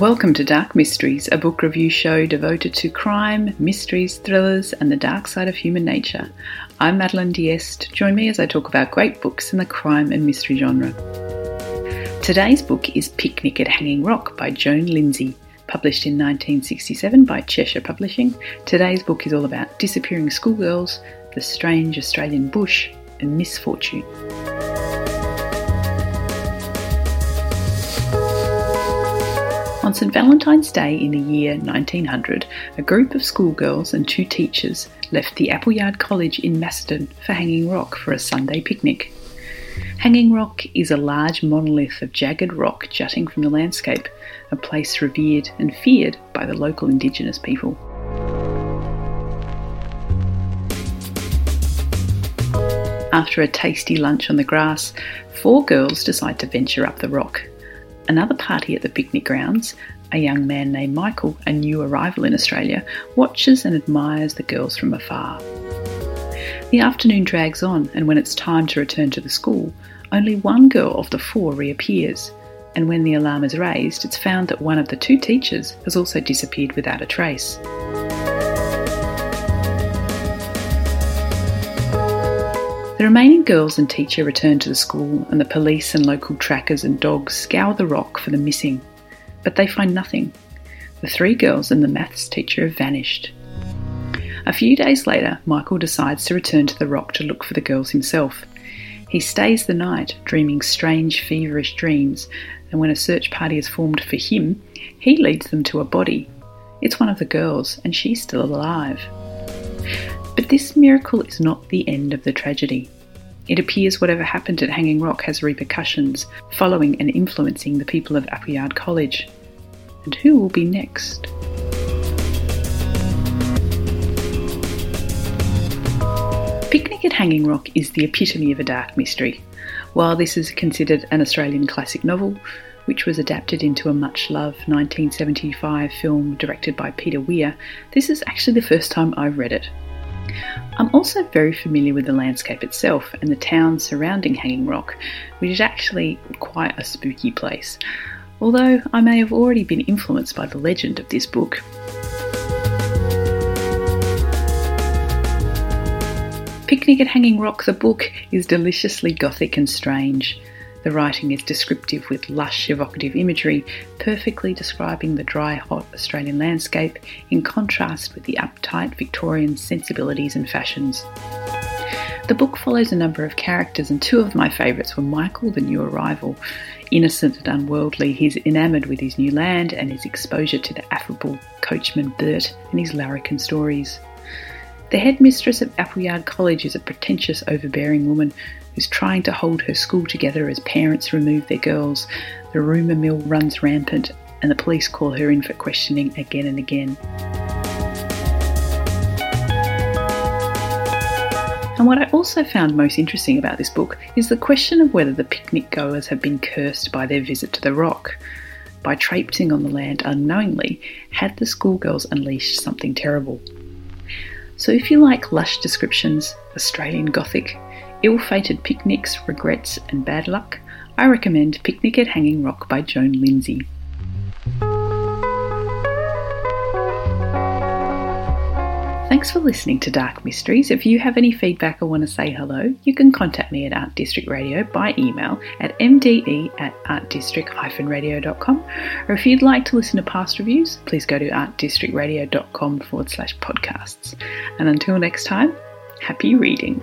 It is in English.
Welcome to Dark Mysteries, a book review show devoted to crime, mysteries, thrillers, and the dark side of human nature. I'm Madeline Diest. Join me as I talk about great books in the crime and mystery genre. Today's book is Picnic at Hanging Rock by Joan Lindsay, published in 1967 by Cheshire Publishing. Today's book is all about disappearing schoolgirls, the strange Australian bush, and misfortune. St Valentine's Day in the year 1900, a group of schoolgirls and two teachers left the Appleyard College in Macedon for Hanging Rock for a Sunday picnic. Hanging Rock is a large monolith of jagged rock jutting from the landscape, a place revered and feared by the local Indigenous people. After a tasty lunch on the grass, four girls decide to venture up the rock another party at the picnic grounds, a young man named Michael, a new arrival in Australia, watches and admires the girls from afar. The afternoon drags on, and when it's time to return to the school, only one girl of the four reappears. And when the alarm is raised, it's found that one of the two teachers has also disappeared without a trace. The remaining girls and teacher return to the school, and the police and local trackers and dogs scour the rock for the missing. But they find nothing. The three girls and the maths teacher have vanished. A few days later, Michael decides to return to the rock to look for the girls himself. He stays the night, dreaming strange, feverish dreams, and when a search party is formed for him, he leads them to a body. It's one of the girls, and she's still alive. But this miracle is not the end of the tragedy. It appears whatever happened at Hanging Rock has repercussions, following and influencing the people of Appleyard College. And who will be next? Picnic at Hanging Rock is the epitome of a dark mystery. While this is considered an Australian classic novel, which was adapted into a much loved 1975 film directed by Peter Weir, this is actually the first time I've read it. I'm also very familiar with the landscape itself and the town surrounding Hanging Rock, which is actually quite a spooky place, although I may have already been influenced by the legend of this book. Picnic at Hanging Rock, the book, is deliciously gothic and strange. The writing is descriptive with lush, evocative imagery, perfectly describing the dry, hot Australian landscape in contrast with the uptight Victorian sensibilities and fashions. The book follows a number of characters, and two of my favourites were Michael, the new arrival. Innocent and unworldly, he's enamoured with his new land and his exposure to the affable coachman Bert and his larrikin stories. The headmistress of Appleyard College is a pretentious, overbearing woman who's trying to hold her school together as parents remove their girls. The rumour mill runs rampant, and the police call her in for questioning again and again. And what I also found most interesting about this book is the question of whether the picnic goers have been cursed by their visit to the rock. By traipsing on the land unknowingly, had the schoolgirls unleashed something terrible? So if you like lush descriptions, Australian Gothic, ill fated picnics, regrets, and bad luck, I recommend Picnic at Hanging Rock by Joan Lindsay. Thanks for listening to Dark Mysteries. If you have any feedback or want to say hello, you can contact me at Art District Radio by email at mde at artdistrict-radio.com. Or if you'd like to listen to past reviews, please go to artdistrictradio.com forward slash podcasts. And until next time, happy reading.